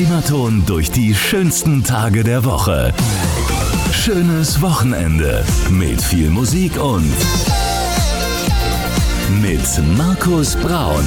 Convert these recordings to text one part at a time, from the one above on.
Primaton durch die schönsten Tage der Woche. Schönes Wochenende mit viel Musik und mit Markus Braun.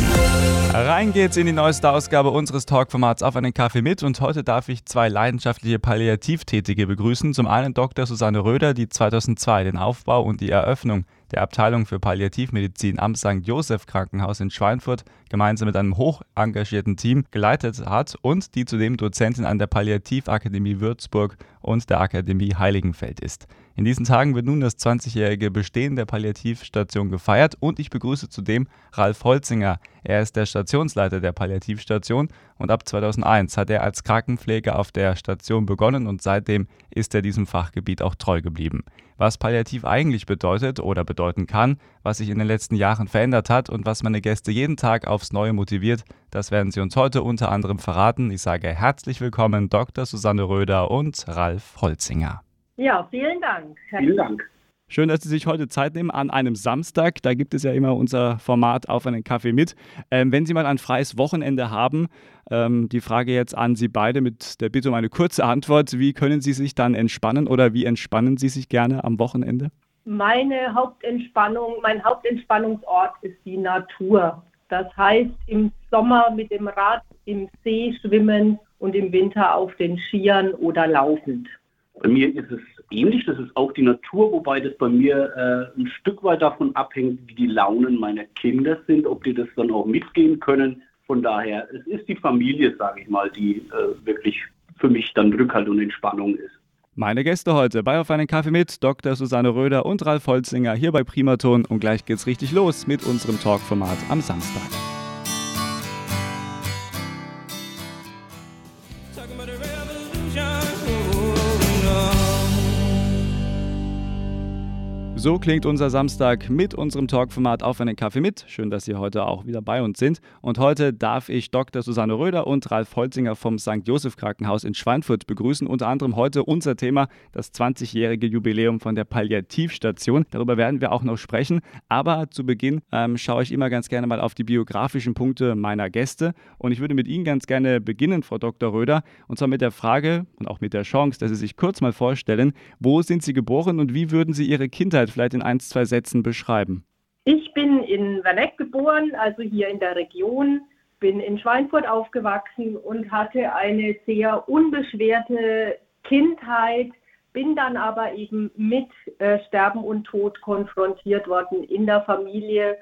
Rein geht's in die neueste Ausgabe unseres Talkformats auf einen Kaffee mit und heute darf ich zwei leidenschaftliche Palliativtätige begrüßen. Zum einen Dr. Susanne Röder, die 2002 den Aufbau und die Eröffnung der Abteilung für Palliativmedizin am St. Joseph Krankenhaus in Schweinfurt gemeinsam mit einem hoch engagierten Team geleitet hat und die zudem Dozentin an der Palliativakademie Würzburg und der Akademie Heiligenfeld ist. In diesen Tagen wird nun das 20-jährige Bestehen der Palliativstation gefeiert und ich begrüße zudem Ralf Holzinger. Er ist der Stationsleiter der Palliativstation und ab 2001 hat er als Krankenpfleger auf der Station begonnen und seitdem ist er diesem Fachgebiet auch treu geblieben. Was Palliativ eigentlich bedeutet oder bedeuten kann, was sich in den letzten Jahren verändert hat und was meine Gäste jeden Tag aufs Neue motiviert, das werden sie uns heute unter anderem verraten. Ich sage herzlich willkommen Dr. Susanne Röder und Ralf Holzinger. Ja, vielen Dank. Vielen Dank. Schön, dass Sie sich heute Zeit nehmen an einem Samstag. Da gibt es ja immer unser Format auf einen Kaffee mit. Ähm, wenn Sie mal ein freies Wochenende haben, ähm, die Frage jetzt an Sie beide mit der Bitte um eine kurze Antwort. Wie können Sie sich dann entspannen oder wie entspannen Sie sich gerne am Wochenende? Meine Hauptentspannung, mein Hauptentspannungsort ist die Natur. Das heißt, im Sommer mit dem Rad im See schwimmen und im Winter auf den Skiern oder laufend. Bei mir ist es ähnlich, das ist auch die Natur, wobei das bei mir äh, ein Stück weit davon abhängt, wie die Launen meiner Kinder sind, ob die das dann auch mitgehen können. Von daher, es ist die Familie, sage ich mal, die äh, wirklich für mich dann Rückhalt und Entspannung ist. Meine Gäste heute bei Auf einen Kaffee mit Dr. Susanne Röder und Ralf Holzinger hier bei Primaton und gleich geht's richtig los mit unserem Talkformat am Samstag. So klingt unser Samstag mit unserem Talkformat auf einen Kaffee mit. Schön, dass Sie heute auch wieder bei uns sind. Und heute darf ich Dr. Susanne Röder und Ralf Holzinger vom St. Joseph Krankenhaus in Schweinfurt begrüßen. Unter anderem heute unser Thema, das 20-jährige Jubiläum von der Palliativstation. Darüber werden wir auch noch sprechen. Aber zu Beginn ähm, schaue ich immer ganz gerne mal auf die biografischen Punkte meiner Gäste. Und ich würde mit Ihnen ganz gerne beginnen, Frau Dr. Röder. Und zwar mit der Frage und auch mit der Chance, dass Sie sich kurz mal vorstellen, wo sind Sie geboren und wie würden Sie Ihre Kindheit vielleicht in ein, zwei Sätzen beschreiben? Ich bin in Werneck geboren, also hier in der Region, bin in Schweinfurt aufgewachsen und hatte eine sehr unbeschwerte Kindheit, bin dann aber eben mit äh, Sterben und Tod konfrontiert worden in der Familie.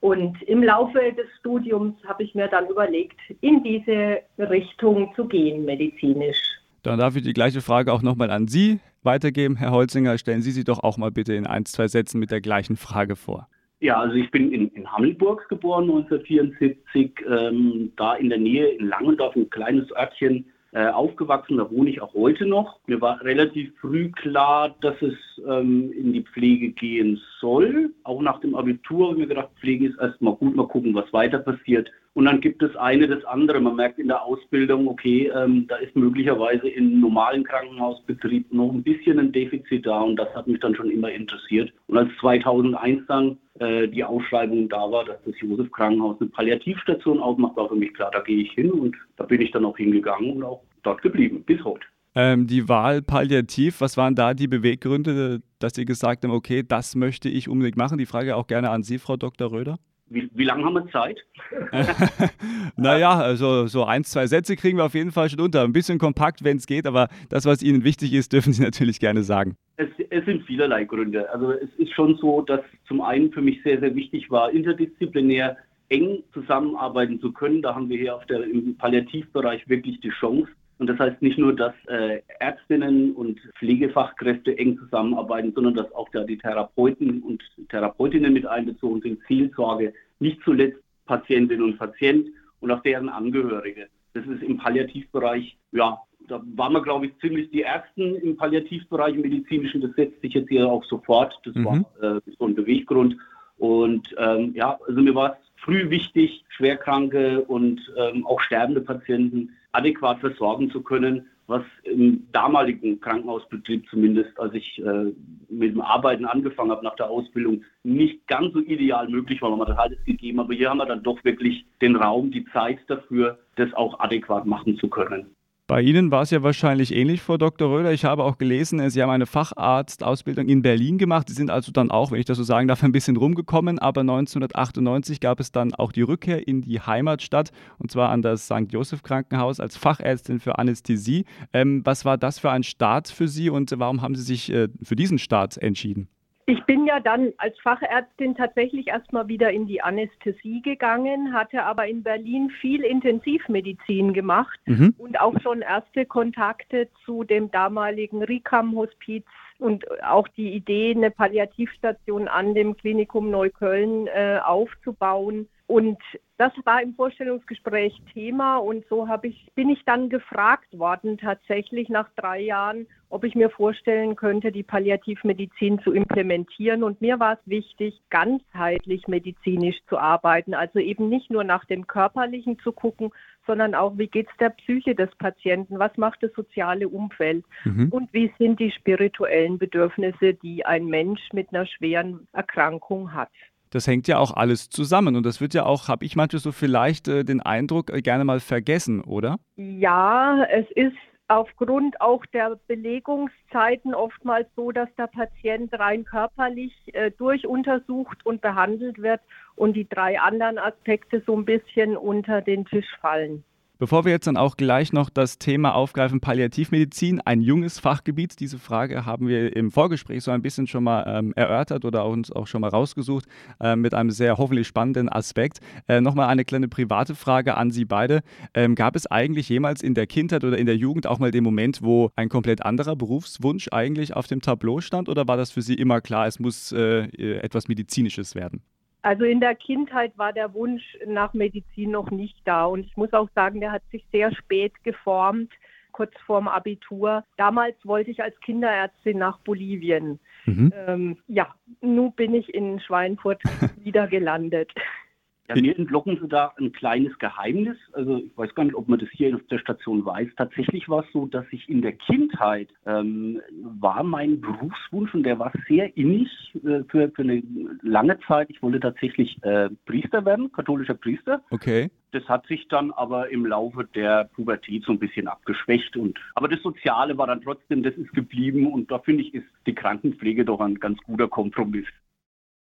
Und im Laufe des Studiums habe ich mir dann überlegt, in diese Richtung zu gehen, medizinisch. Dann darf ich die gleiche Frage auch nochmal an Sie weitergeben. Herr Holzinger, stellen Sie sich doch auch mal bitte in ein, zwei Sätzen mit der gleichen Frage vor. Ja, also ich bin in, in Hammelburg geboren 1974, ähm, da in der Nähe in Langendorf, ein kleines Örtchen, äh, aufgewachsen. Da wohne ich auch heute noch. Mir war relativ früh klar, dass es ähm, in die Pflege gehen soll. Auch nach dem Abitur habe ich mir gedacht, Pflege ist erstmal gut, mal gucken, was weiter passiert. Und dann gibt es eine das andere. Man merkt in der Ausbildung, okay, ähm, da ist möglicherweise im normalen Krankenhausbetrieb noch ein bisschen ein Defizit da und das hat mich dann schon immer interessiert. Und als 2001 dann äh, die Ausschreibung da war, dass das Josef Krankenhaus eine Palliativstation aufmacht, war für mich klar, da gehe ich hin und da bin ich dann auch hingegangen und auch dort geblieben, bis heute. Ähm, die Wahl Palliativ, was waren da die Beweggründe, dass Sie gesagt haben, okay, das möchte ich unbedingt machen? Die Frage auch gerne an Sie, Frau Dr. Röder. Wie, wie lange haben wir Zeit? naja, also so ein, zwei Sätze kriegen wir auf jeden Fall schon unter. Ein bisschen kompakt, wenn es geht, aber das, was Ihnen wichtig ist, dürfen Sie natürlich gerne sagen. Es, es, sind vielerlei Gründe. Also es ist schon so, dass zum einen für mich sehr, sehr wichtig war, interdisziplinär eng zusammenarbeiten zu können. Da haben wir hier auf der, im Palliativbereich wirklich die Chance. Und das heißt nicht nur, dass äh, Ärztinnen und Pflegefachkräfte eng zusammenarbeiten, sondern dass auch da die Therapeuten und Therapeutinnen mit einbezogen sind, Zielsorge, nicht zuletzt Patientinnen und Patient und auch deren Angehörige. Das ist im Palliativbereich, ja, da waren wir, glaube ich, ziemlich die Ersten im Palliativbereich im medizinischen. Das setzt sich jetzt hier auch sofort. Das mhm. war äh, so ein Beweggrund. Und ähm, ja, also mir war es früh wichtig, schwerkranke und ähm, auch sterbende Patienten adäquat versorgen zu können, was im damaligen Krankenhausbetrieb zumindest, als ich äh, mit dem Arbeiten angefangen habe nach der Ausbildung, nicht ganz so ideal möglich war, weil man das alles gegeben. Aber hier haben wir dann doch wirklich den Raum, die Zeit dafür, das auch adäquat machen zu können. Bei Ihnen war es ja wahrscheinlich ähnlich, Frau Dr. Röder. Ich habe auch gelesen, Sie haben eine Facharztausbildung in Berlin gemacht. Sie sind also dann auch, wenn ich das so sagen darf, ein bisschen rumgekommen. Aber 1998 gab es dann auch die Rückkehr in die Heimatstadt und zwar an das St. Joseph Krankenhaus als Fachärztin für Anästhesie. Ähm, was war das für ein Start für Sie und warum haben Sie sich äh, für diesen Start entschieden? Ich bin ja dann als Fachärztin tatsächlich erstmal wieder in die Anästhesie gegangen, hatte aber in Berlin viel Intensivmedizin gemacht mhm. und auch schon erste Kontakte zu dem damaligen Rikam-Hospiz und auch die Idee, eine Palliativstation an dem Klinikum Neukölln äh, aufzubauen. Und das war im Vorstellungsgespräch Thema und so ich, bin ich dann gefragt worden, tatsächlich nach drei Jahren, ob ich mir vorstellen könnte, die Palliativmedizin zu implementieren. Und mir war es wichtig, ganzheitlich medizinisch zu arbeiten, also eben nicht nur nach dem Körperlichen zu gucken, sondern auch, wie geht es der Psyche des Patienten, was macht das soziale Umfeld mhm. und wie sind die spirituellen Bedürfnisse, die ein Mensch mit einer schweren Erkrankung hat das hängt ja auch alles zusammen und das wird ja auch, habe ich manchmal so vielleicht äh, den Eindruck, äh, gerne mal vergessen, oder? Ja, es ist aufgrund auch der Belegungszeiten oftmals so, dass der Patient rein körperlich äh, durchuntersucht und behandelt wird und die drei anderen Aspekte so ein bisschen unter den Tisch fallen. Bevor wir jetzt dann auch gleich noch das Thema aufgreifen, Palliativmedizin, ein junges Fachgebiet. Diese Frage haben wir im Vorgespräch so ein bisschen schon mal ähm, erörtert oder uns auch schon mal rausgesucht äh, mit einem sehr hoffentlich spannenden Aspekt. Äh, Nochmal eine kleine private Frage an Sie beide. Ähm, gab es eigentlich jemals in der Kindheit oder in der Jugend auch mal den Moment, wo ein komplett anderer Berufswunsch eigentlich auf dem Tableau stand oder war das für Sie immer klar, es muss äh, etwas Medizinisches werden? Also in der Kindheit war der Wunsch nach Medizin noch nicht da. Und ich muss auch sagen, der hat sich sehr spät geformt, kurz vorm Abitur. Damals wollte ich als Kinderärztin nach Bolivien. Mhm. Ähm, ja, nun bin ich in Schweinfurt wieder gelandet. Ja, mir entlocken Sie da ein kleines Geheimnis. Also ich weiß gar nicht, ob man das hier auf der Station weiß. Tatsächlich war es so, dass ich in der Kindheit ähm, war mein Berufswunsch und der war sehr innig äh, für, für eine lange Zeit. Ich wollte tatsächlich äh, Priester werden, katholischer Priester. Okay. Das hat sich dann aber im Laufe der Pubertät so ein bisschen abgeschwächt. Und, aber das Soziale war dann trotzdem, das ist geblieben. Und da finde ich, ist die Krankenpflege doch ein ganz guter Kompromiss.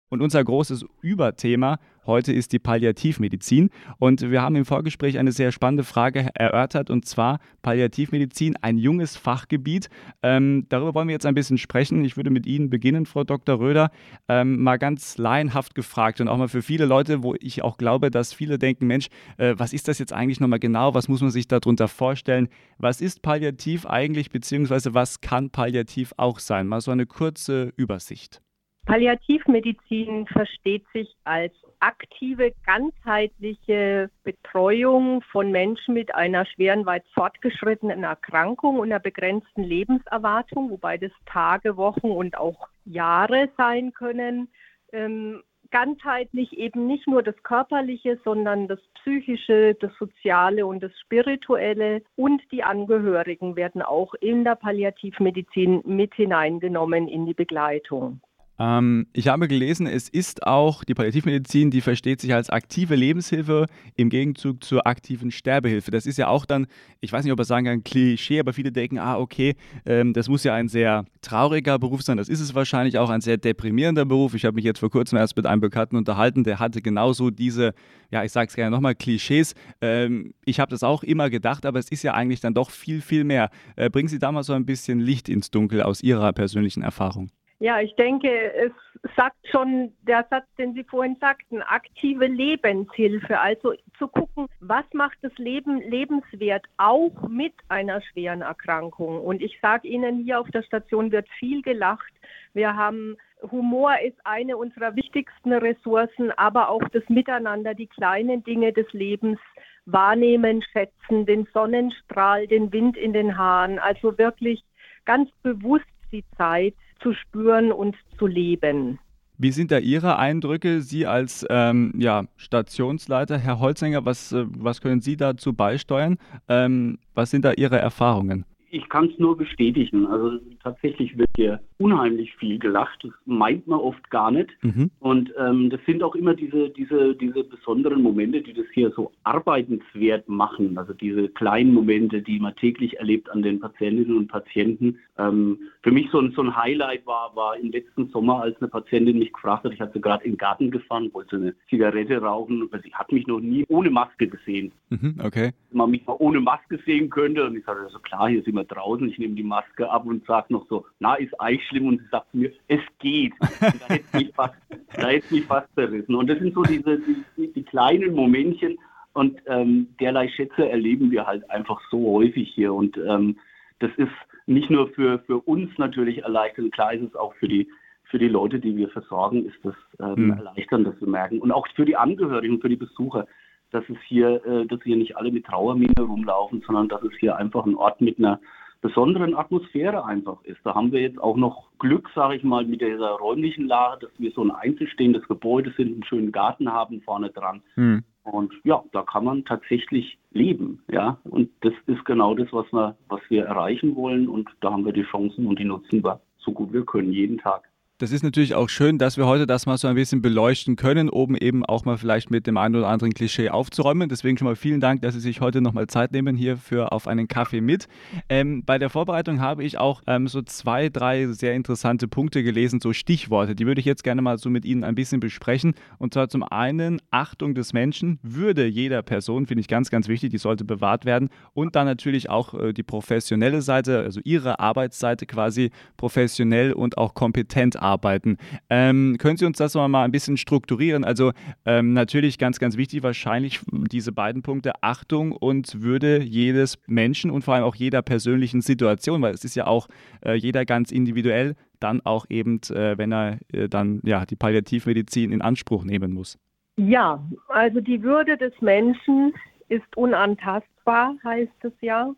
Und unser großes Überthema heute ist die Palliativmedizin. Und wir haben im Vorgespräch eine sehr spannende Frage erörtert, und zwar Palliativmedizin, ein junges Fachgebiet. Ähm, darüber wollen wir jetzt ein bisschen sprechen. Ich würde mit Ihnen beginnen, Frau Dr. Röder. Ähm, mal ganz laienhaft gefragt und auch mal für viele Leute, wo ich auch glaube, dass viele denken, Mensch, äh, was ist das jetzt eigentlich nochmal genau? Was muss man sich darunter vorstellen? Was ist Palliativ eigentlich, beziehungsweise was kann Palliativ auch sein? Mal so eine kurze Übersicht. Palliativmedizin versteht sich als aktive, ganzheitliche Betreuung von Menschen mit einer schweren, weit fortgeschrittenen Erkrankung und einer begrenzten Lebenserwartung, wobei das Tage, Wochen und auch Jahre sein können. Ähm, ganzheitlich eben nicht nur das Körperliche, sondern das Psychische, das Soziale und das Spirituelle und die Angehörigen werden auch in der Palliativmedizin mit hineingenommen in die Begleitung. Ähm, ich habe gelesen, es ist auch die Palliativmedizin, die versteht sich als aktive Lebenshilfe im Gegenzug zur aktiven Sterbehilfe. Das ist ja auch dann, ich weiß nicht, ob man sagen kann, Klischee, aber viele denken, ah, okay, ähm, das muss ja ein sehr trauriger Beruf sein. Das ist es wahrscheinlich auch ein sehr deprimierender Beruf. Ich habe mich jetzt vor kurzem erst mit einem Bekannten unterhalten, der hatte genauso diese, ja, ich sage es gerne nochmal, Klischees. Ähm, ich habe das auch immer gedacht, aber es ist ja eigentlich dann doch viel, viel mehr. Äh, bringen Sie da mal so ein bisschen Licht ins Dunkel aus Ihrer persönlichen Erfahrung. Ja, ich denke, es sagt schon der Satz, den Sie vorhin sagten, aktive Lebenshilfe. Also zu gucken, was macht das Leben lebenswert, auch mit einer schweren Erkrankung. Und ich sage Ihnen, hier auf der Station wird viel gelacht. Wir haben Humor ist eine unserer wichtigsten Ressourcen, aber auch das Miteinander, die kleinen Dinge des Lebens wahrnehmen, schätzen, den Sonnenstrahl, den Wind in den Haaren. Also wirklich ganz bewusst die Zeit zu spüren und zu leben. Wie sind da Ihre Eindrücke? Sie als ähm, ja, Stationsleiter, Herr Holzinger, was, äh, was können Sie dazu beisteuern? Ähm, was sind da Ihre Erfahrungen? Ich kann es nur bestätigen. Also tatsächlich hier unheimlich viel gelacht. Das meint man oft gar nicht. Mhm. Und ähm, das sind auch immer diese, diese, diese besonderen Momente, die das hier so arbeitenswert machen. Also diese kleinen Momente, die man täglich erlebt an den Patientinnen und Patienten. Ähm, für mich so ein, so ein Highlight war, war im letzten Sommer, als eine Patientin mich gefragt hat, ich hatte sie gerade in den Garten gefahren, wollte eine Zigarette rauchen, weil sie hat mich noch nie ohne Maske gesehen. Mhm, okay. Man mich mal ohne Maske sehen könnte. Und ich sagte, also klar, hier sind wir draußen, ich nehme die Maske ab und sage noch so, na, ist eigentlich schlimm. Und sie sagt mir, es geht. da hätte mich fast, da hätte mich fast zerrissen. Und das sind so diese, die, die kleinen Momentchen. Und ähm, derlei Schätze erleben wir halt einfach so häufig hier. Und ähm, das ist nicht nur für, für uns natürlich erleichternd, klar ist es auch für die, für die Leute, die wir versorgen, ist das ähm, mhm. erleichternd, dass wir merken. Und auch für die Angehörigen, für die Besucher, dass es hier, äh, dass hier nicht alle mit Trauermine rumlaufen, sondern dass es hier einfach ein Ort mit einer besonderen Atmosphäre einfach ist. Da haben wir jetzt auch noch Glück, sage ich mal, mit dieser räumlichen Lage, dass wir so ein einzelstehendes Gebäude sind, einen schönen Garten haben vorne dran. Mhm. Und ja, da kann man tatsächlich leben, ja. Und das ist genau das, was wir, was wir erreichen wollen. Und da haben wir die Chancen und die nutzen wir so gut wir können, jeden Tag. Das ist natürlich auch schön, dass wir heute das mal so ein bisschen beleuchten können, oben eben auch mal vielleicht mit dem einen oder anderen Klischee aufzuräumen. Deswegen schon mal vielen Dank, dass Sie sich heute nochmal Zeit nehmen hier für auf einen Kaffee mit. Ähm, bei der Vorbereitung habe ich auch ähm, so zwei, drei sehr interessante Punkte gelesen, so Stichworte. Die würde ich jetzt gerne mal so mit Ihnen ein bisschen besprechen. Und zwar zum einen Achtung des Menschen, Würde jeder Person, finde ich ganz, ganz wichtig, die sollte bewahrt werden. Und dann natürlich auch äh, die professionelle Seite, also Ihre Arbeitsseite quasi professionell und auch kompetent arbeiten arbeiten. Ähm, können Sie uns das mal ein bisschen strukturieren? Also ähm, natürlich ganz, ganz wichtig wahrscheinlich diese beiden Punkte Achtung und Würde jedes Menschen und vor allem auch jeder persönlichen Situation, weil es ist ja auch äh, jeder ganz individuell dann auch eben, äh, wenn er äh, dann ja die Palliativmedizin in Anspruch nehmen muss. Ja, also die Würde des Menschen ist unantastbar, heißt es ja.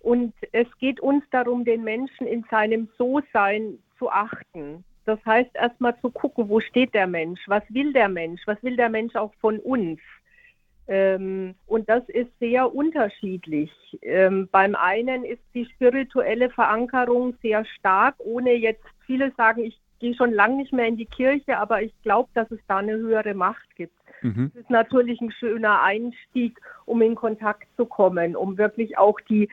Und es geht uns darum, den Menschen in seinem So-Sein zu achten. Das heißt, erstmal zu gucken, wo steht der Mensch, was will der Mensch, was will der Mensch auch von uns. Ähm, und das ist sehr unterschiedlich. Ähm, beim einen ist die spirituelle Verankerung sehr stark, ohne jetzt viele sagen, ich gehe schon lange nicht mehr in die Kirche, aber ich glaube, dass es da eine höhere Macht gibt. Mhm. Das ist natürlich ein schöner Einstieg, um in Kontakt zu kommen, um wirklich auch die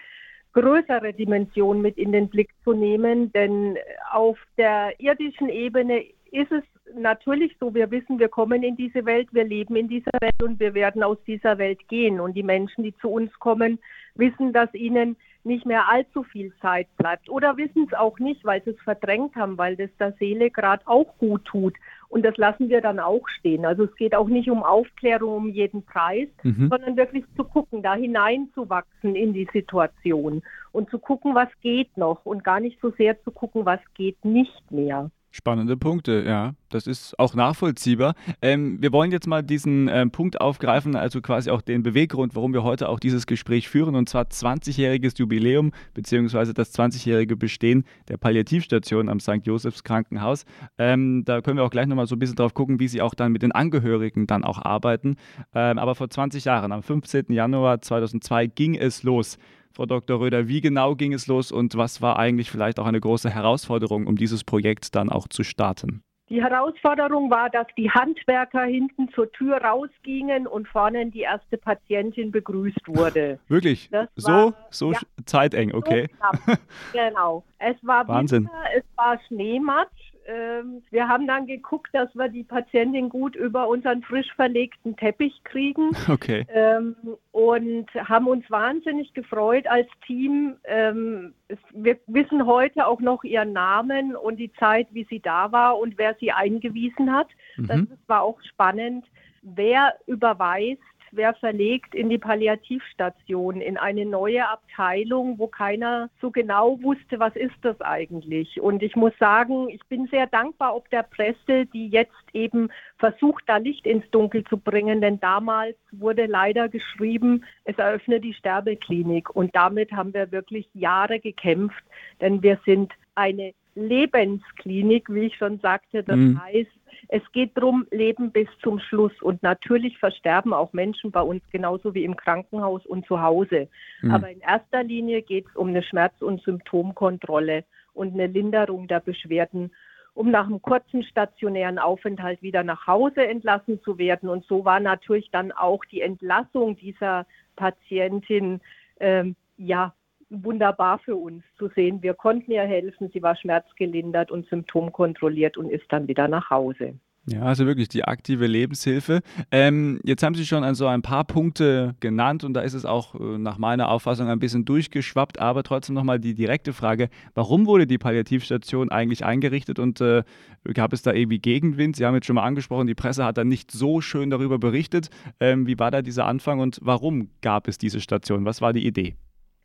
größere Dimension mit in den Blick zu nehmen. Denn auf der irdischen Ebene ist es natürlich so, wir wissen, wir kommen in diese Welt, wir leben in dieser Welt und wir werden aus dieser Welt gehen. Und die Menschen, die zu uns kommen, wissen, dass ihnen nicht mehr allzu viel Zeit bleibt oder wissen es auch nicht, weil sie es verdrängt haben, weil das der Seele gerade auch gut tut. Und das lassen wir dann auch stehen. Also es geht auch nicht um Aufklärung um jeden Preis, mhm. sondern wirklich zu gucken, da hineinzuwachsen in die Situation und zu gucken, was geht noch und gar nicht so sehr zu gucken, was geht nicht mehr. Spannende Punkte, ja. Das ist auch nachvollziehbar. Ähm, wir wollen jetzt mal diesen ähm, Punkt aufgreifen, also quasi auch den Beweggrund, warum wir heute auch dieses Gespräch führen, und zwar 20-jähriges Jubiläum beziehungsweise das 20-jährige Bestehen der Palliativstation am St. Josephs Krankenhaus. Ähm, da können wir auch gleich nochmal so ein bisschen drauf gucken, wie sie auch dann mit den Angehörigen dann auch arbeiten. Ähm, aber vor 20 Jahren, am 15. Januar 2002, ging es los. Frau Dr. Röder, wie genau ging es los und was war eigentlich vielleicht auch eine große Herausforderung, um dieses Projekt dann auch zu starten? Die Herausforderung war, dass die Handwerker hinten zur Tür rausgingen und vorne die erste Patientin begrüßt wurde. Wirklich? Das so war, so ja, zeiteng, okay. So genau. Es war Wahnsinn. Winter, es war Schneematsch ähm, wir haben dann geguckt, dass wir die Patientin gut über unseren frisch verlegten Teppich kriegen. Okay. Ähm, und haben uns wahnsinnig gefreut als Team. Ähm, es, wir wissen heute auch noch ihren Namen und die Zeit, wie sie da war und wer sie eingewiesen hat. Mhm. Das war auch spannend. Wer überweist wer verlegt in die Palliativstation, in eine neue Abteilung, wo keiner so genau wusste, was ist das eigentlich. Und ich muss sagen, ich bin sehr dankbar ob der Presse, die jetzt eben versucht, da Licht ins Dunkel zu bringen, denn damals wurde leider geschrieben, es eröffne die Sterbeklinik. Und damit haben wir wirklich Jahre gekämpft, denn wir sind eine Lebensklinik, wie ich schon sagte. Das mhm. heißt, es geht darum, Leben bis zum Schluss. Und natürlich versterben auch Menschen bei uns genauso wie im Krankenhaus und zu Hause. Mhm. Aber in erster Linie geht es um eine Schmerz- und Symptomkontrolle und eine Linderung der Beschwerden, um nach einem kurzen stationären Aufenthalt wieder nach Hause entlassen zu werden. Und so war natürlich dann auch die Entlassung dieser Patientin ähm, ja wunderbar für uns zu sehen. Wir konnten ihr helfen, sie war schmerzgelindert und symptomkontrolliert und ist dann wieder nach Hause. Ja, also wirklich die aktive Lebenshilfe. Ähm, jetzt haben Sie schon also ein paar Punkte genannt und da ist es auch äh, nach meiner Auffassung ein bisschen durchgeschwappt, aber trotzdem nochmal die direkte Frage, warum wurde die Palliativstation eigentlich eingerichtet und äh, gab es da irgendwie Gegenwind? Sie haben jetzt schon mal angesprochen, die Presse hat da nicht so schön darüber berichtet. Ähm, wie war da dieser Anfang und warum gab es diese Station? Was war die Idee?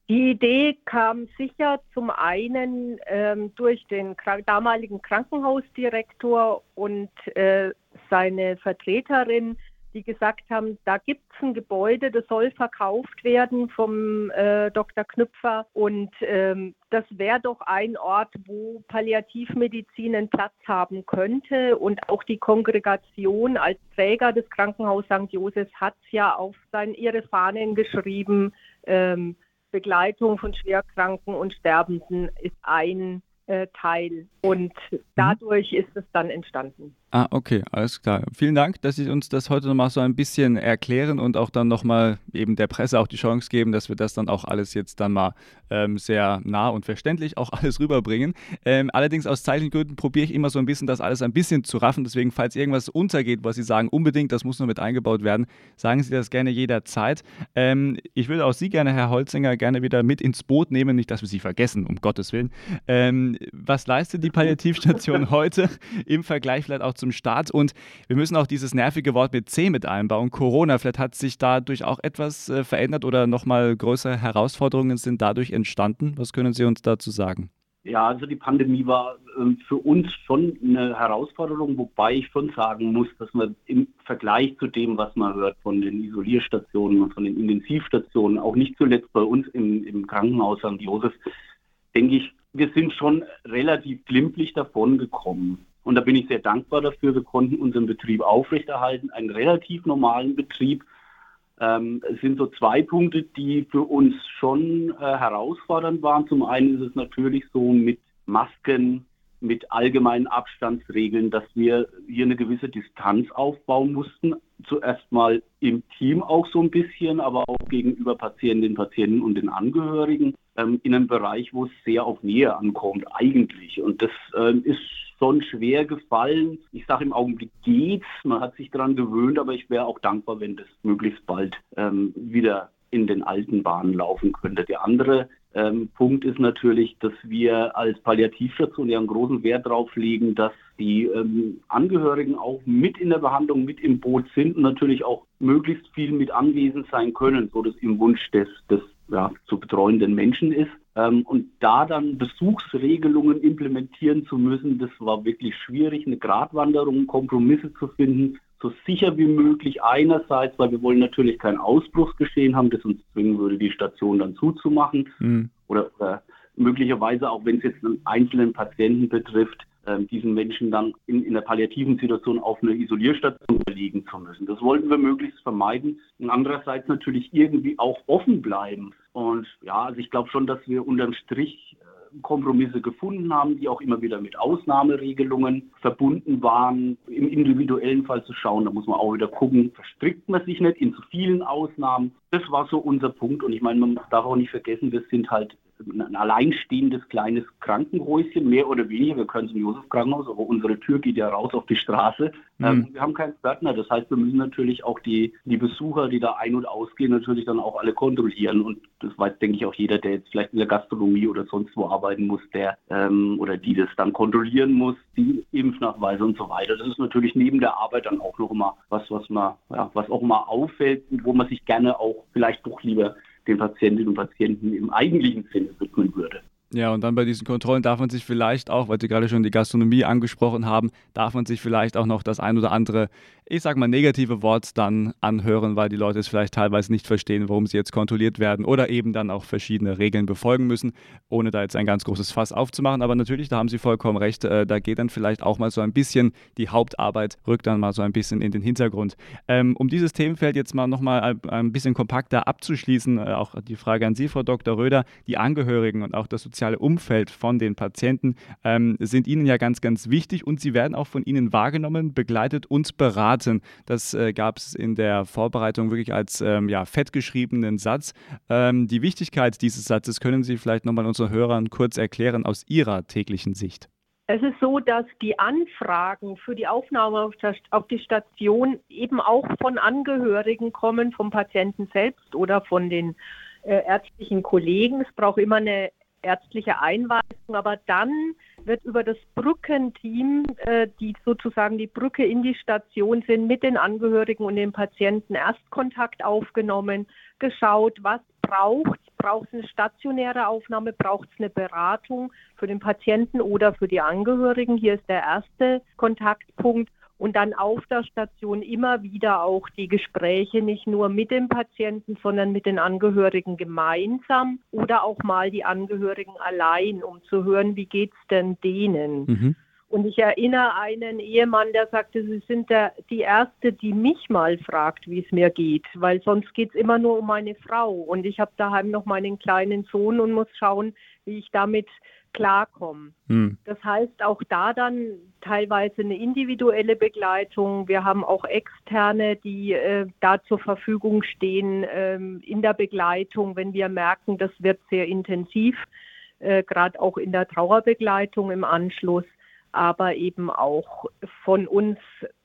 Die Idee kam sicher zum einen ähm, durch den damaligen Krankenhausdirektor und äh, seine Vertreterin, die gesagt haben, da gibt es ein Gebäude, das soll verkauft werden vom äh, Dr. Knüpfer und ähm, das wäre doch ein Ort, wo Palliativmedizin einen Platz haben könnte und auch die Kongregation als Träger des Krankenhauses St. Josefs hat es ja auf sein, ihre Fahnen geschrieben. Ähm, Begleitung von Schwerkranken und Sterbenden ist ein äh, Teil und mhm. dadurch ist es dann entstanden. Ah, okay, alles klar. Vielen Dank, dass Sie uns das heute nochmal so ein bisschen erklären und auch dann nochmal eben der Presse auch die Chance geben, dass wir das dann auch alles jetzt dann mal ähm, sehr nah und verständlich auch alles rüberbringen. Ähm, allerdings aus Zeichengründen probiere ich immer so ein bisschen das alles ein bisschen zu raffen. Deswegen, falls irgendwas untergeht, was Sie sagen, unbedingt, das muss noch mit eingebaut werden, sagen Sie das gerne jederzeit. Ähm, ich würde auch Sie gerne, Herr Holzinger, gerne wieder mit ins Boot nehmen, nicht, dass wir Sie vergessen, um Gottes Willen. Ähm, was leistet die Palliativstation heute im Vergleich vielleicht auch zum Start. Und wir müssen auch dieses nervige Wort mit C mit einbauen. Corona, vielleicht hat sich dadurch auch etwas äh, verändert oder nochmal größere Herausforderungen sind dadurch entstanden. Was können Sie uns dazu sagen? Ja, also die Pandemie war äh, für uns schon eine Herausforderung, wobei ich schon sagen muss, dass man im Vergleich zu dem, was man hört von den Isolierstationen und von den Intensivstationen, auch nicht zuletzt bei uns im, im Krankenhaus St. Josef, denke ich, wir sind schon relativ glimpflich davon gekommen. Und da bin ich sehr dankbar dafür. Wir konnten unseren Betrieb aufrechterhalten, einen relativ normalen Betrieb. Ähm, es sind so zwei Punkte, die für uns schon äh, herausfordernd waren. Zum einen ist es natürlich so mit Masken, mit allgemeinen Abstandsregeln, dass wir hier eine gewisse Distanz aufbauen mussten. Zuerst mal im Team auch so ein bisschen, aber auch gegenüber Patientinnen, Patienten und den Angehörigen ähm, in einem Bereich, wo es sehr auf Nähe ankommt eigentlich. Und das ähm, ist schon schwer gefallen. Ich sage im Augenblick geht's, man hat sich daran gewöhnt, aber ich wäre auch dankbar, wenn das möglichst bald ähm, wieder in den alten Bahnen laufen könnte. Der andere ähm, Punkt ist natürlich, dass wir als Palliativstation ja einen großen Wert darauf legen, dass die ähm, Angehörigen auch mit in der Behandlung, mit im Boot sind und natürlich auch möglichst viel mit anwesend sein können, so dass im Wunsch des, des ja, zu betreuenden Menschen ist. Ähm, und da dann Besuchsregelungen implementieren zu müssen, das war wirklich schwierig, eine Gratwanderung, Kompromisse zu finden, so sicher wie möglich einerseits, weil wir wollen natürlich kein Ausbruchsgeschehen haben, das uns zwingen würde, die Station dann zuzumachen mhm. oder, oder möglicherweise auch, wenn es jetzt einen einzelnen Patienten betrifft, diesen Menschen dann in, in der palliativen Situation auf eine Isolierstation liegen zu müssen. Das wollten wir möglichst vermeiden und andererseits natürlich irgendwie auch offen bleiben. Und ja, also ich glaube schon, dass wir unterm Strich äh, Kompromisse gefunden haben, die auch immer wieder mit Ausnahmeregelungen verbunden waren. Im individuellen Fall zu schauen, da muss man auch wieder gucken, verstrickt man sich nicht in zu vielen Ausnahmen. Das war so unser Punkt. Und ich meine, man darf auch nicht vergessen, wir sind halt ein alleinstehendes kleines Krankenhäuschen, mehr oder weniger. Wir können zum Josef-Krankenhaus, aber unsere Tür geht ja raus auf die Straße. Mhm. Ähm, wir haben keinen Pförtner. Das heißt, wir müssen natürlich auch die, die Besucher, die da ein- und ausgehen, natürlich dann auch alle kontrollieren. Und das weiß, denke ich, auch jeder, der jetzt vielleicht in der Gastronomie oder sonst wo arbeiten muss, der ähm, oder die das dann kontrollieren muss, die Impfnachweise und so weiter. Das ist natürlich neben der Arbeit dann auch noch immer was, was man, ja, was auch mal auffällt und wo man sich gerne auch vielleicht doch lieber den Patientinnen und Patienten im eigentlichen Sinne widmen würde. Ja, und dann bei diesen Kontrollen darf man sich vielleicht auch, weil Sie gerade schon die Gastronomie angesprochen haben, darf man sich vielleicht auch noch das ein oder andere, ich sag mal, negative Wort dann anhören, weil die Leute es vielleicht teilweise nicht verstehen, warum sie jetzt kontrolliert werden oder eben dann auch verschiedene Regeln befolgen müssen, ohne da jetzt ein ganz großes Fass aufzumachen. Aber natürlich, da haben Sie vollkommen recht, äh, da geht dann vielleicht auch mal so ein bisschen die Hauptarbeit, rückt dann mal so ein bisschen in den Hintergrund. Ähm, um dieses Themenfeld jetzt mal nochmal ein, ein bisschen kompakter abzuschließen, äh, auch die Frage an Sie, Frau Dr. Röder, die Angehörigen und auch das Sozial soziale Umfeld von den Patienten ähm, sind Ihnen ja ganz, ganz wichtig und sie werden auch von Ihnen wahrgenommen, begleitet und beraten. Das äh, gab es in der Vorbereitung wirklich als ähm, ja, fettgeschriebenen Satz. Ähm, die Wichtigkeit dieses Satzes können Sie vielleicht nochmal unseren Hörern kurz erklären aus Ihrer täglichen Sicht. Es ist so, dass die Anfragen für die Aufnahme auf die Station eben auch von Angehörigen kommen, vom Patienten selbst oder von den äh, ärztlichen Kollegen. Es braucht immer eine ärztliche Einweisung, aber dann wird über das Brückenteam, äh, die sozusagen die Brücke in die Station sind, mit den Angehörigen und den Patienten Erstkontakt aufgenommen, geschaut, was braucht es, braucht es eine stationäre Aufnahme, braucht es eine Beratung für den Patienten oder für die Angehörigen. Hier ist der erste Kontaktpunkt und dann auf der Station immer wieder auch die Gespräche nicht nur mit dem Patienten, sondern mit den Angehörigen gemeinsam oder auch mal die Angehörigen allein, um zu hören, wie geht es denn denen. Mhm. Und ich erinnere einen Ehemann, der sagte, Sie sind der, die Erste, die mich mal fragt, wie es mir geht, weil sonst geht es immer nur um meine Frau. Und ich habe daheim noch meinen kleinen Sohn und muss schauen, wie ich damit klarkommen. Hm. Das heißt auch da dann teilweise eine individuelle Begleitung. Wir haben auch externe, die äh, da zur Verfügung stehen ähm, in der Begleitung, wenn wir merken, das wird sehr intensiv, äh, gerade auch in der Trauerbegleitung im Anschluss, aber eben auch von uns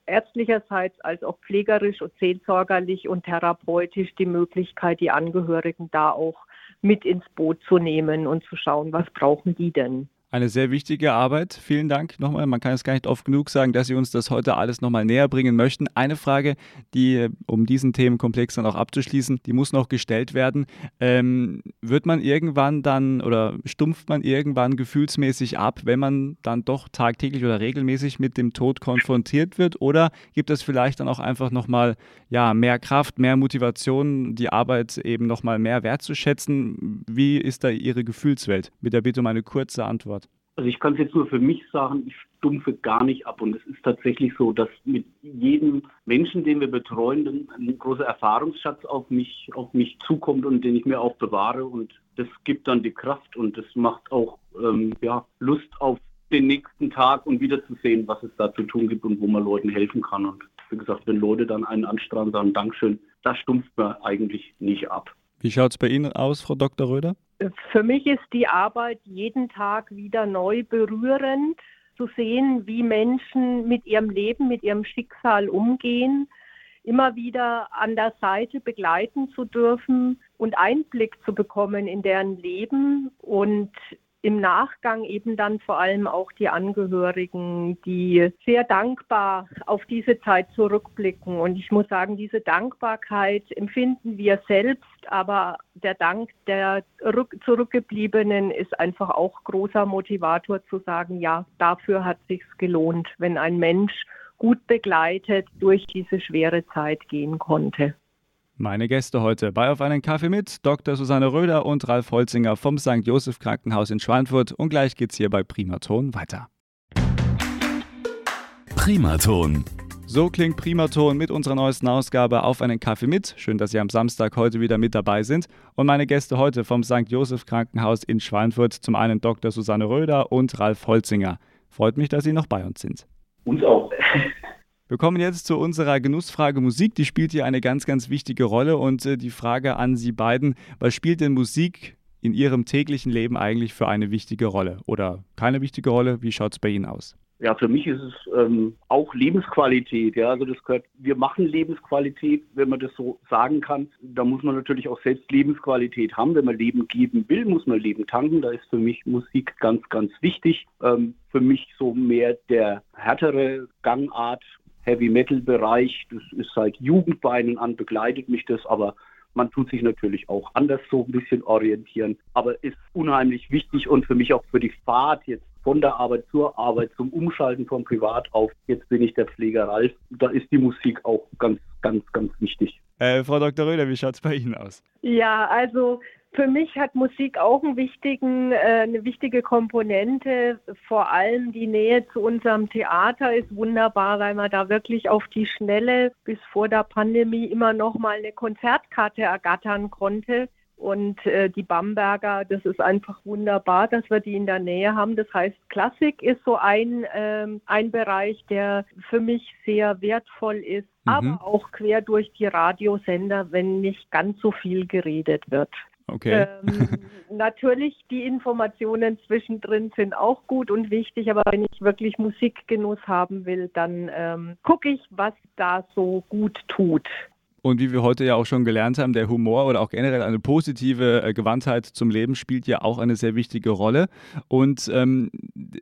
ärztlicherseits als auch pflegerisch und seelsorgerlich und therapeutisch die Möglichkeit, die Angehörigen da auch mit ins Boot zu nehmen und zu schauen, was brauchen die denn. Eine sehr wichtige Arbeit. Vielen Dank nochmal. Man kann es gar nicht oft genug sagen, dass Sie uns das heute alles nochmal näher bringen möchten. Eine Frage, die, um diesen Themenkomplex dann auch abzuschließen, die muss noch gestellt werden. Ähm, wird man irgendwann dann oder stumpft man irgendwann gefühlsmäßig ab, wenn man dann doch tagtäglich oder regelmäßig mit dem Tod konfrontiert wird? Oder gibt es vielleicht dann auch einfach nochmal ja, mehr Kraft, mehr Motivation, die Arbeit eben nochmal mehr wertzuschätzen? Wie ist da Ihre Gefühlswelt? Mit der Bitte um eine kurze Antwort. Also ich kann es jetzt nur für mich sagen, ich stumpfe gar nicht ab. Und es ist tatsächlich so, dass mit jedem Menschen, den wir betreuen, ein großer Erfahrungsschatz auf mich, auf mich zukommt und den ich mir auch bewahre. Und das gibt dann die Kraft und das macht auch ähm, ja, Lust auf den nächsten Tag und wieder zu sehen, was es da zu tun gibt und wo man Leuten helfen kann. Und wie gesagt, wenn Leute dann einen anstrahlen, sagen Dankeschön, das stumpft man eigentlich nicht ab. Wie schaut es bei Ihnen aus, Frau Dr. Röder? Für mich ist die Arbeit jeden Tag wieder neu berührend, zu sehen, wie Menschen mit ihrem Leben, mit ihrem Schicksal umgehen, immer wieder an der Seite begleiten zu dürfen und Einblick zu bekommen in deren Leben und im Nachgang eben dann vor allem auch die Angehörigen, die sehr dankbar auf diese Zeit zurückblicken. Und ich muss sagen, diese Dankbarkeit empfinden wir selbst, aber der Dank der Zurückgebliebenen ist einfach auch großer Motivator zu sagen, ja, dafür hat sich's gelohnt, wenn ein Mensch gut begleitet durch diese schwere Zeit gehen konnte. Meine Gäste heute bei Auf einen Kaffee mit Dr. Susanne Röder und Ralf Holzinger vom St. Josef Krankenhaus in Schweinfurt. Und gleich geht's hier bei Primaton weiter. Primaton. So klingt Primaton mit unserer neuesten Ausgabe Auf einen Kaffee mit. Schön, dass Sie am Samstag heute wieder mit dabei sind. Und meine Gäste heute vom St. Josef Krankenhaus in Schweinfurt, zum einen Dr. Susanne Röder und Ralf Holzinger. Freut mich, dass Sie noch bei uns sind. Uns auch. Wir kommen jetzt zu unserer Genussfrage Musik. Die spielt hier eine ganz, ganz wichtige Rolle. Und äh, die Frage an Sie beiden, was spielt denn Musik in Ihrem täglichen Leben eigentlich für eine wichtige Rolle? Oder keine wichtige Rolle? Wie schaut es bei Ihnen aus? Ja, für mich ist es ähm, auch Lebensqualität. Ja, also das gehört, wir machen Lebensqualität, wenn man das so sagen kann. Da muss man natürlich auch selbst Lebensqualität haben. Wenn man Leben geben will, muss man Leben tanken. Da ist für mich Musik ganz, ganz wichtig. Ähm, für mich so mehr der härtere Gangart Heavy Metal Bereich. Das ist seit Jugendbeinen an, begleitet mich das, aber man tut sich natürlich auch anders so ein bisschen orientieren, aber ist unheimlich wichtig und für mich auch für die Fahrt jetzt von der Arbeit zur Arbeit, zum Umschalten von Privat auf, jetzt bin ich der Pfleger Ralf, da ist die Musik auch ganz, ganz, ganz wichtig. Äh, Frau Dr. Röder, wie schaut es bei Ihnen aus? Ja, also für mich hat Musik auch einen wichtigen, äh, eine wichtige Komponente. Vor allem die Nähe zu unserem Theater ist wunderbar, weil man da wirklich auf die Schnelle bis vor der Pandemie immer noch mal eine Konzertkarte ergattern konnte. Und äh, die Bamberger, das ist einfach wunderbar, dass wir die in der Nähe haben. Das heißt, Klassik ist so ein, ähm, ein Bereich, der für mich sehr wertvoll ist, mhm. aber auch quer durch die Radiosender, wenn nicht ganz so viel geredet wird. Okay. Ähm, natürlich, die Informationen zwischendrin sind auch gut und wichtig, aber wenn ich wirklich Musikgenuss haben will, dann ähm, gucke ich, was da so gut tut. Und wie wir heute ja auch schon gelernt haben, der Humor oder auch generell eine positive äh, Gewandtheit zum Leben spielt ja auch eine sehr wichtige Rolle. Und ähm,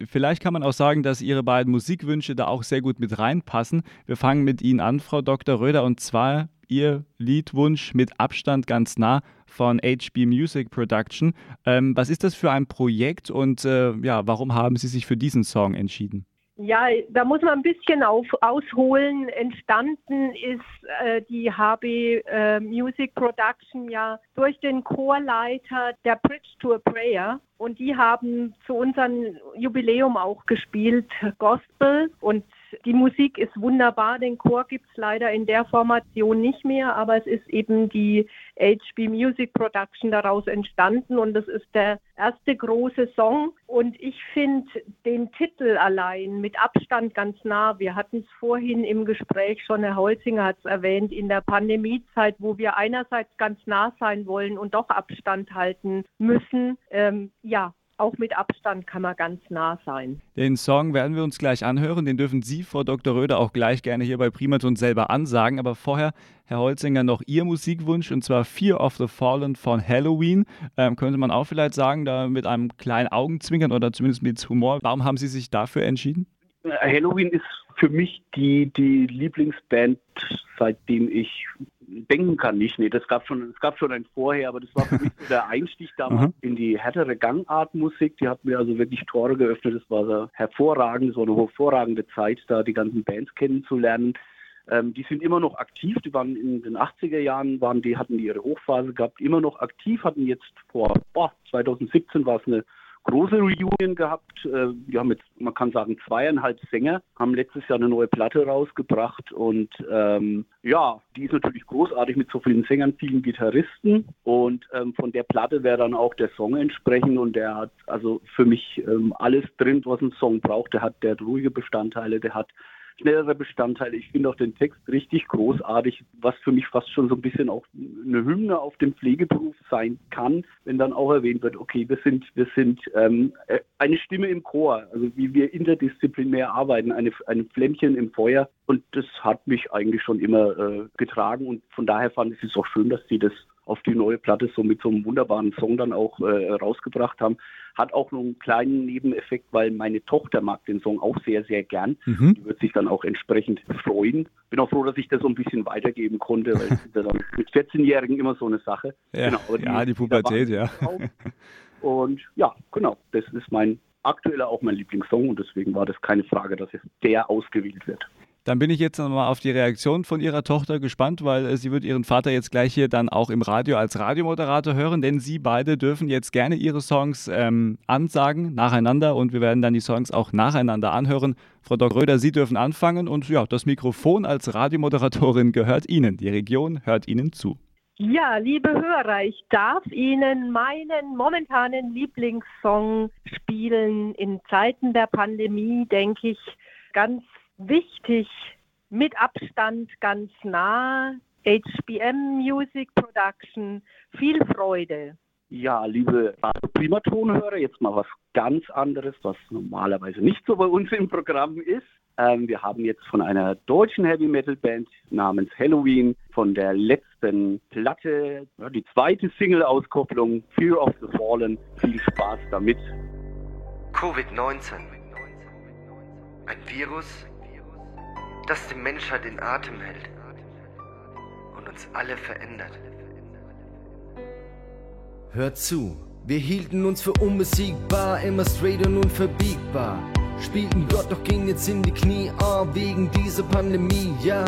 vielleicht kann man auch sagen, dass Ihre beiden Musikwünsche da auch sehr gut mit reinpassen. Wir fangen mit Ihnen an, Frau Dr. Röder, und zwar Ihr Liedwunsch mit Abstand ganz nah von HB Music Production. Ähm, was ist das für ein Projekt und äh, ja, warum haben Sie sich für diesen Song entschieden? Ja, da muss man ein bisschen auf, ausholen. Entstanden ist äh, die HB äh, Music Production ja durch den Chorleiter der Bridge to a Prayer. Und die haben zu unserem Jubiläum auch gespielt Gospel. Und die Musik ist wunderbar. Den Chor gibt es leider in der Formation nicht mehr, aber es ist eben die HB Music Production daraus entstanden und das ist der erste große Song. Und ich finde den Titel allein mit Abstand ganz nah. Wir hatten es vorhin im Gespräch schon, Herr Holzinger hat es erwähnt, in der Pandemiezeit, wo wir einerseits ganz nah sein wollen und doch Abstand halten müssen. Ähm, ja, auch mit Abstand kann man ganz nah sein. Den Song werden wir uns gleich anhören. Den dürfen Sie, Frau Dr. Röder, auch gleich gerne hier bei Primaton selber ansagen. Aber vorher, Herr Holzinger, noch Ihr Musikwunsch und zwar Fear of the Fallen von Halloween. Ähm, könnte man auch vielleicht sagen, da mit einem kleinen Augenzwinkern oder zumindest mit Humor. Warum haben Sie sich dafür entschieden? Halloween ist für mich die, die Lieblingsband, seitdem ich denken kann nicht. Nee, das gab schon, es gab schon ein Vorher, aber das war für mich so der Einstieg damals in die härtere Gangartmusik. Die hat mir also wirklich Tore geöffnet. Das war hervorragend, so eine hervorragende Zeit, da die ganzen Bands kennenzulernen. Ähm, die sind immer noch aktiv. Die waren in den 80er Jahren, waren die, hatten die ihre Hochphase gehabt, immer noch aktiv, hatten jetzt vor boah, 2017 war es eine große Reunion gehabt. Äh, wir haben jetzt, man kann sagen, zweieinhalb Sänger, haben letztes Jahr eine neue Platte rausgebracht und ähm, ja, die ist natürlich großartig mit so vielen Sängern, vielen Gitarristen und ähm, von der Platte wäre dann auch der Song entsprechend und der hat also für mich ähm, alles drin, was ein Song braucht. Der hat, der hat ruhige Bestandteile, der hat schnellere Bestandteile. Ich finde auch den Text richtig großartig, was für mich fast schon so ein bisschen auch eine Hymne auf dem Pflegeberuf sein kann, wenn dann auch erwähnt wird, okay, wir sind, wir sind ähm, äh, eine Stimme im Chor, also wie wir interdisziplinär arbeiten, eine, ein Flämmchen im Feuer. Und das hat mich eigentlich schon immer äh, getragen und von daher fand ich es auch schön, dass sie das auf die neue Platte so mit so einem wunderbaren Song dann auch äh, rausgebracht haben. Hat auch noch einen kleinen Nebeneffekt, weil meine Tochter mag den Song auch sehr, sehr gern. Mhm. Die wird sich dann auch entsprechend freuen. Bin auch froh, dass ich das so ein bisschen weitergeben konnte, weil es ist ja dann mit 14-Jährigen immer so eine Sache. Ja, genau, die, ja, die Pubertät, ja. Und ja, genau, das ist mein aktueller auch mein Lieblingssong und deswegen war das keine Frage, dass es der ausgewählt wird. Dann bin ich jetzt nochmal auf die Reaktion von Ihrer Tochter gespannt, weil äh, sie wird Ihren Vater jetzt gleich hier dann auch im Radio als Radiomoderator hören, denn Sie beide dürfen jetzt gerne Ihre Songs ähm, ansagen, nacheinander und wir werden dann die Songs auch nacheinander anhören. Frau Dr. Röder, Sie dürfen anfangen und ja, das Mikrofon als Radiomoderatorin gehört Ihnen. Die Region hört Ihnen zu. Ja, liebe Hörer, ich darf Ihnen meinen momentanen Lieblingssong spielen. In Zeiten der Pandemie, denke ich, ganz wichtig, mit Abstand ganz nah, HBM Music Production, viel Freude. Ja, liebe Primatonhörer, jetzt mal was ganz anderes, was normalerweise nicht so bei uns im Programm ist. Ähm, wir haben jetzt von einer deutschen Heavy Metal Band namens Halloween von der letzten Platte, ja, die zweite Single-Auskopplung Fear of the Fallen. Viel Spaß damit. Covid-19. Ein Virus, das die Menschheit in Atem hält und uns alle verändert. Hört zu, wir hielten uns für unbesiegbar, immer straight und unverbiegbar. Spielten Gott, doch ging jetzt in die Knie, ah, wegen dieser Pandemie, ja.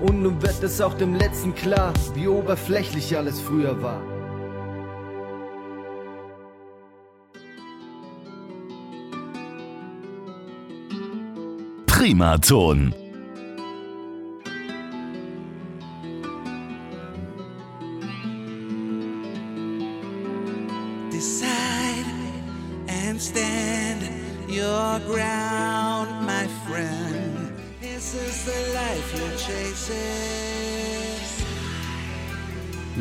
Und nun wird es auch dem Letzten klar, wie oberflächlich alles früher war. Primaton. Friend. This is the life you're chasing.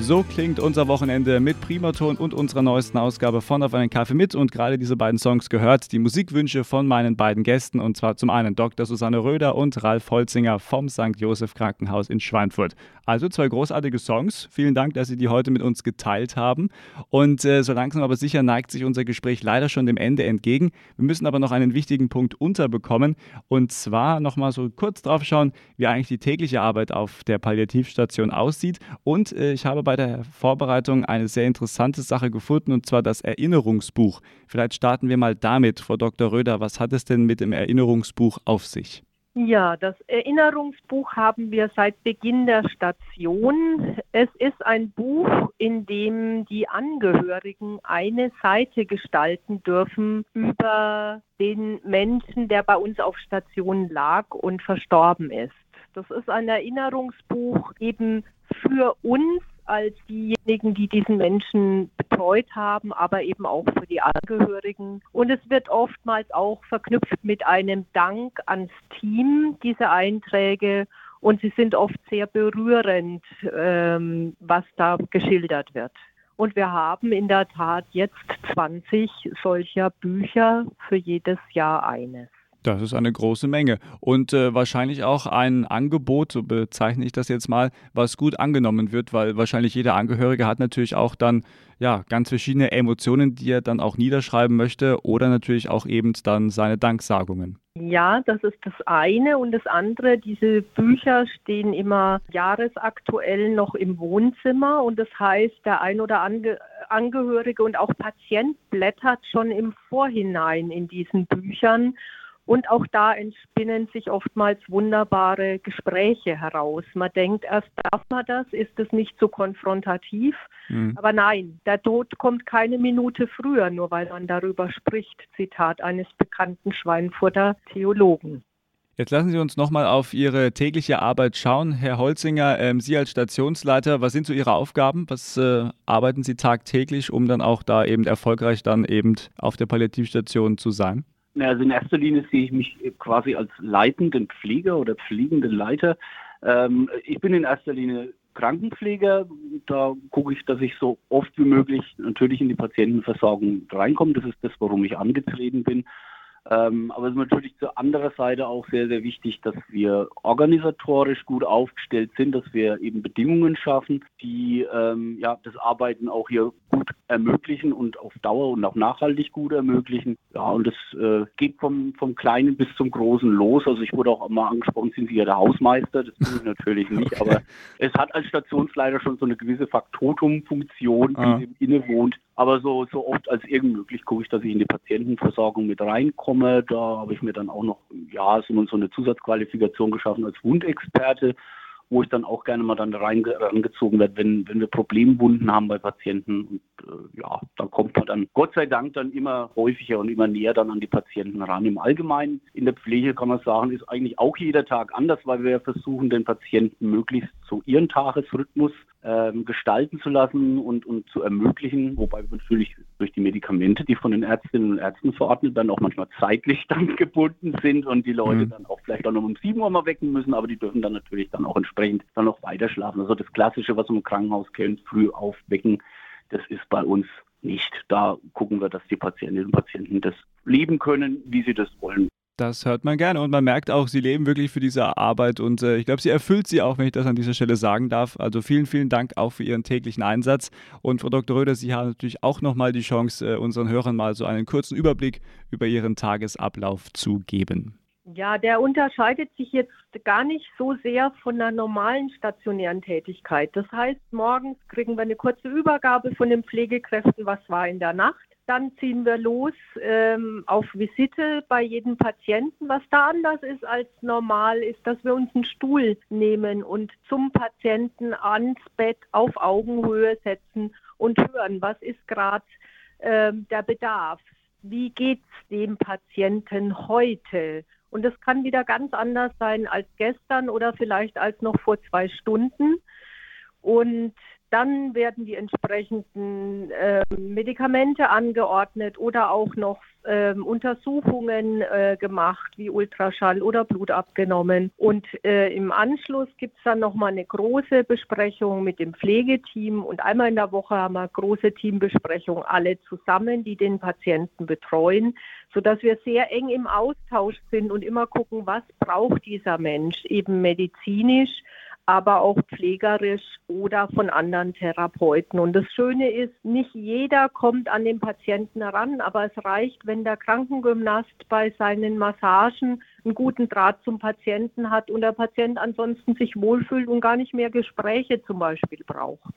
So klingt unser Wochenende mit Primaton und unserer neuesten Ausgabe von Auf einen Kaffee mit und gerade diese beiden Songs gehört die Musikwünsche von meinen beiden Gästen und zwar zum einen Dr. Susanne Röder und Ralf Holzinger vom St. Josef Krankenhaus in Schweinfurt. Also zwei großartige Songs. Vielen Dank, dass Sie die heute mit uns geteilt haben. Und äh, so langsam aber sicher neigt sich unser Gespräch leider schon dem Ende entgegen. Wir müssen aber noch einen wichtigen Punkt unterbekommen und zwar nochmal so kurz drauf schauen, wie eigentlich die tägliche Arbeit auf der Palliativstation aussieht. Und äh, ich habe bei der Vorbereitung eine sehr interessante Sache gefunden, und zwar das Erinnerungsbuch. Vielleicht starten wir mal damit, Frau Dr. Röder. Was hat es denn mit dem Erinnerungsbuch auf sich? Ja, das Erinnerungsbuch haben wir seit Beginn der Station. Es ist ein Buch, in dem die Angehörigen eine Seite gestalten dürfen über den Menschen, der bei uns auf Station lag und verstorben ist. Das ist ein Erinnerungsbuch eben für uns als diejenigen, die diesen Menschen betreut haben, aber eben auch für die Angehörigen. Und es wird oftmals auch verknüpft mit einem Dank ans Team, diese Einträge. Und sie sind oft sehr berührend, ähm, was da geschildert wird. Und wir haben in der Tat jetzt 20 solcher Bücher für jedes Jahr eines. Das ist eine große Menge und äh, wahrscheinlich auch ein Angebot, so bezeichne ich das jetzt mal, was gut angenommen wird, weil wahrscheinlich jeder Angehörige hat natürlich auch dann ja ganz verschiedene Emotionen, die er dann auch niederschreiben möchte oder natürlich auch eben dann seine Danksagungen. Ja, das ist das eine. Und das andere, diese Bücher stehen immer jahresaktuell noch im Wohnzimmer. Und das heißt, der ein oder andere Angehörige und auch Patient blättert schon im Vorhinein in diesen Büchern und auch da entspinnen sich oftmals wunderbare Gespräche heraus. Man denkt erst, darf man das? Ist es nicht so konfrontativ? Mhm. Aber nein, der Tod kommt keine Minute früher, nur weil man darüber spricht. Zitat eines bekannten Schweinfurter Theologen. Jetzt lassen Sie uns nochmal auf Ihre tägliche Arbeit schauen. Herr Holzinger, ähm, Sie als Stationsleiter, was sind so Ihre Aufgaben? Was äh, arbeiten Sie tagtäglich, um dann auch da eben erfolgreich dann eben auf der Palliativstation zu sein? Also in erster Linie sehe ich mich quasi als leitenden Pfleger oder pflegenden Leiter. Ähm, ich bin in erster Linie Krankenpfleger. Da gucke ich, dass ich so oft wie möglich natürlich in die Patientenversorgung reinkomme. Das ist das, warum ich angetreten bin. Ähm, aber es ist natürlich zur anderen Seite auch sehr, sehr wichtig, dass wir organisatorisch gut aufgestellt sind, dass wir eben Bedingungen schaffen, die ähm, ja, das Arbeiten auch hier gut ermöglichen und auf Dauer und auch nachhaltig gut ermöglichen. Ja, und das äh, geht vom, vom Kleinen bis zum Großen los. Also ich wurde auch mal angesprochen, sind Sie ja der Hausmeister? Das bin ich natürlich nicht, okay. aber es hat als Stationsleiter schon so eine gewisse Faktotum-Funktion, die ah. dem innewohnt. Aber so, so oft als irgend möglich gucke ich, dass ich in die Patientenversorgung mit reinkomme. Da habe ich mir dann auch noch, ja, so, so eine Zusatzqualifikation geschaffen als Wundexperte wo ich dann auch gerne mal dann reingezogen werde, wenn, wenn wir Problemwunden haben bei Patienten. Und äh, ja, da kommt man dann Gott sei Dank dann immer häufiger und immer näher dann an die Patienten ran. Im Allgemeinen in der Pflege kann man sagen, ist eigentlich auch jeder Tag anders, weil wir versuchen, den Patienten möglichst zu ihren Tagesrhythmus ähm, gestalten zu lassen und, und zu ermöglichen, wobei wir natürlich durch die Medikamente, die von den Ärztinnen und Ärzten verordnet werden, auch manchmal zeitlich dann gebunden sind und die Leute mhm. dann auch vielleicht auch noch um 7 Uhr mal wecken müssen, aber die dürfen dann natürlich dann auch entsprechend dann noch weiter schlafen. Also das Klassische, was man im Krankenhaus kennt, früh aufwecken, das ist bei uns nicht. Da gucken wir, dass die Patientinnen und Patienten das leben können, wie sie das wollen. Das hört man gerne und man merkt auch, sie leben wirklich für diese Arbeit und äh, ich glaube, sie erfüllt sie auch, wenn ich das an dieser Stelle sagen darf. Also vielen, vielen Dank auch für Ihren täglichen Einsatz. Und Frau Dr. Röder, Sie haben natürlich auch nochmal die Chance, äh, unseren Hörern mal so einen kurzen Überblick über Ihren Tagesablauf zu geben. Ja, der unterscheidet sich jetzt gar nicht so sehr von der normalen stationären Tätigkeit. Das heißt, morgens kriegen wir eine kurze Übergabe von den Pflegekräften, was war in der Nacht. Dann ziehen wir los ähm, auf Visite bei jedem Patienten. Was da anders ist als normal, ist, dass wir uns einen Stuhl nehmen und zum Patienten ans Bett auf Augenhöhe setzen und hören, was ist gerade ähm, der Bedarf. Wie geht es dem Patienten heute? Und das kann wieder ganz anders sein als gestern oder vielleicht als noch vor zwei Stunden. Und Dann werden die entsprechenden äh, Medikamente angeordnet oder auch noch äh, Untersuchungen äh, gemacht, wie Ultraschall oder Blut abgenommen. Und äh, im Anschluss gibt es dann nochmal eine große Besprechung mit dem Pflegeteam und einmal in der Woche haben wir große Teambesprechung alle zusammen, die den Patienten betreuen, sodass wir sehr eng im Austausch sind und immer gucken, was braucht dieser Mensch eben medizinisch aber auch pflegerisch oder von anderen Therapeuten. Und das Schöne ist, nicht jeder kommt an den Patienten heran, aber es reicht, wenn der Krankengymnast bei seinen Massagen einen guten Draht zum Patienten hat und der Patient ansonsten sich wohlfühlt und gar nicht mehr Gespräche zum Beispiel braucht.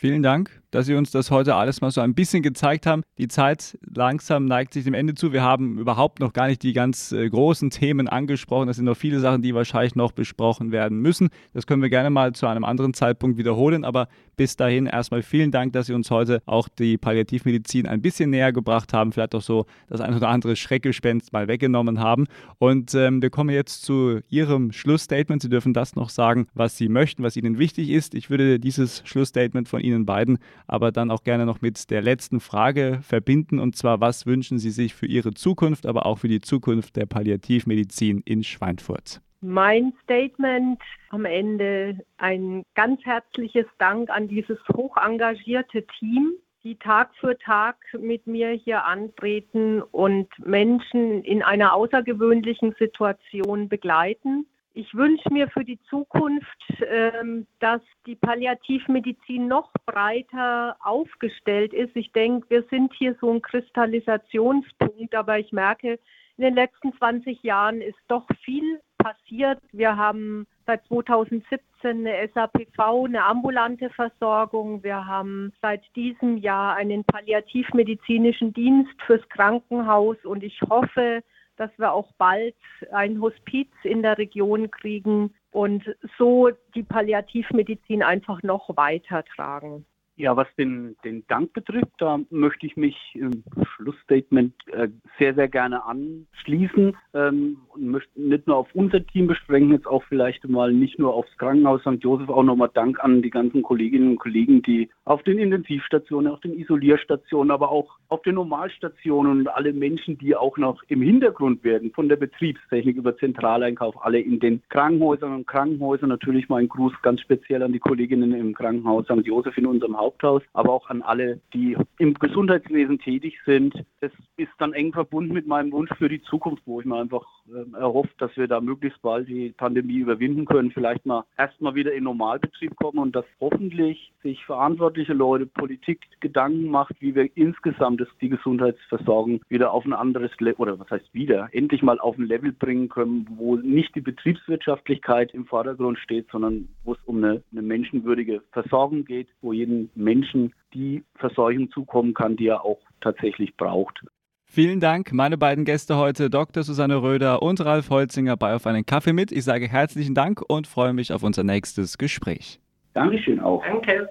Vielen Dank, dass Sie uns das heute alles mal so ein bisschen gezeigt haben. Die Zeit langsam neigt sich dem Ende zu. Wir haben überhaupt noch gar nicht die ganz äh, großen Themen angesprochen. Das sind noch viele Sachen, die wahrscheinlich noch besprochen werden müssen. Das können wir gerne mal zu einem anderen Zeitpunkt wiederholen. Aber bis dahin erstmal vielen Dank, dass Sie uns heute auch die Palliativmedizin ein bisschen näher gebracht haben. Vielleicht auch so das ein oder andere Schreckgespenst mal weggenommen haben. Und ähm, wir kommen jetzt zu Ihrem Schlussstatement. Sie dürfen das noch sagen, was Sie möchten, was Ihnen wichtig ist. Ich würde dieses Schlussstatement von Ihnen Ihnen beiden, aber dann auch gerne noch mit der letzten Frage verbinden. Und zwar, was wünschen Sie sich für Ihre Zukunft, aber auch für die Zukunft der Palliativmedizin in Schweinfurt? Mein Statement am Ende ein ganz herzliches Dank an dieses hoch engagierte Team, die Tag für Tag mit mir hier antreten und Menschen in einer außergewöhnlichen Situation begleiten. Ich wünsche mir für die Zukunft, ähm, dass die Palliativmedizin noch breiter aufgestellt ist. Ich denke, wir sind hier so ein Kristallisationspunkt, aber ich merke, in den letzten 20 Jahren ist doch viel passiert. Wir haben seit 2017 eine SAPV, eine ambulante Versorgung. Wir haben seit diesem Jahr einen palliativmedizinischen Dienst fürs Krankenhaus und ich hoffe, dass wir auch bald ein Hospiz in der Region kriegen und so die Palliativmedizin einfach noch weitertragen. Ja, was den, den Dank betrifft, da möchte ich mich im Schlussstatement äh, sehr, sehr gerne anschließen ähm, und möchte nicht nur auf unser Team beschränken, jetzt auch vielleicht mal nicht nur aufs Krankenhaus St. Josef, auch nochmal Dank an die ganzen Kolleginnen und Kollegen, die auf den Intensivstationen, auf den Isolierstationen, aber auch auf den Normalstationen und alle Menschen, die auch noch im Hintergrund werden, von der Betriebstechnik über Zentraleinkauf, alle in den Krankenhäusern und Krankenhäusern. Natürlich mein Gruß ganz speziell an die Kolleginnen im Krankenhaus St. Josef in unserem Haus. Haupthaus, aber auch an alle, die im Gesundheitswesen tätig sind. Es ist dann eng verbunden mit meinem Wunsch für die Zukunft, wo ich mir einfach äh, erhofft, dass wir da möglichst bald die Pandemie überwinden können, vielleicht mal erstmal wieder in Normalbetrieb kommen und dass hoffentlich sich verantwortliche Leute, Politik Gedanken macht, wie wir insgesamt die Gesundheitsversorgung wieder auf ein anderes Level, oder was heißt wieder, endlich mal auf ein Level bringen können, wo nicht die Betriebswirtschaftlichkeit im Vordergrund steht, sondern wo es um eine, eine menschenwürdige Versorgung geht, wo jeden Menschen die Versorgung zukommen kann, die er auch tatsächlich braucht. Vielen Dank, meine beiden Gäste heute, Dr. Susanne Röder und Ralf Holzinger bei Auf einen Kaffee mit. Ich sage herzlichen Dank und freue mich auf unser nächstes Gespräch. Dankeschön auch. Danke.